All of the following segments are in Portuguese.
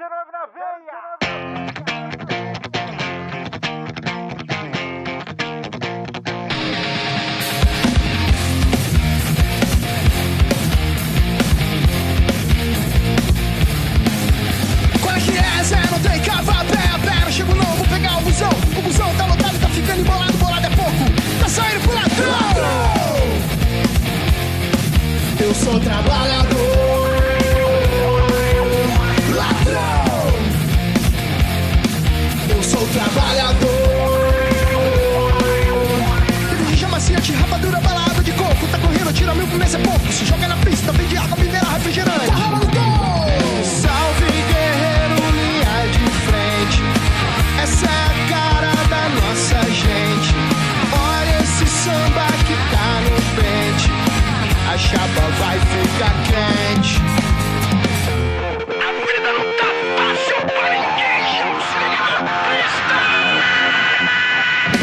19 na veia! Qual é que é, Zé? Não tem cava, pé, pera, chego não, vou pegar o busão. O busão tá lotado, tá ficando embolado, bolado é pouco. Tá saindo pro ladrão. Eu sou trabalhador. Tá no pente. A chapa vai ficar quente. A vida não tá fácil pra ninguém,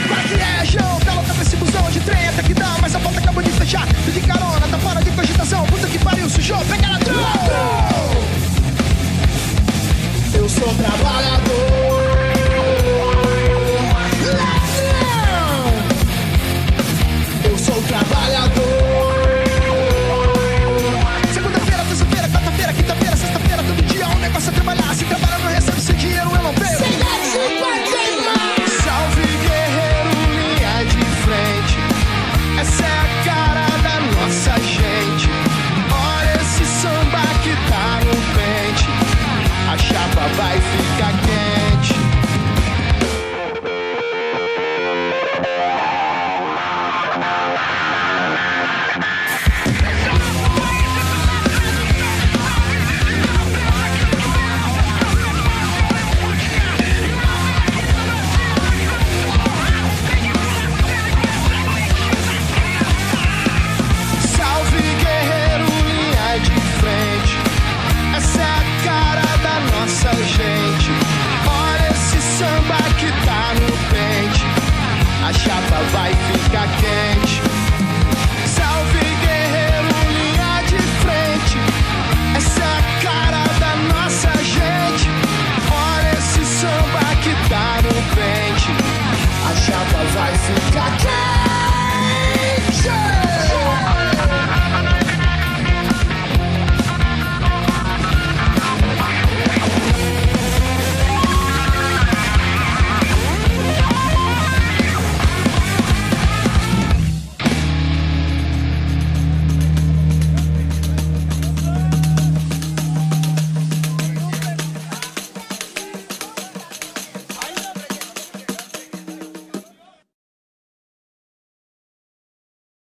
Qual é que é, João? Tá louca pra esse busão de trem até que dá, mas a porta acabou de fechar. E de carona, tá fora de cogitação. Puta que pariu, sujou, pega ladrão! Eu sou trabalhador. A chapa vai ficar quente.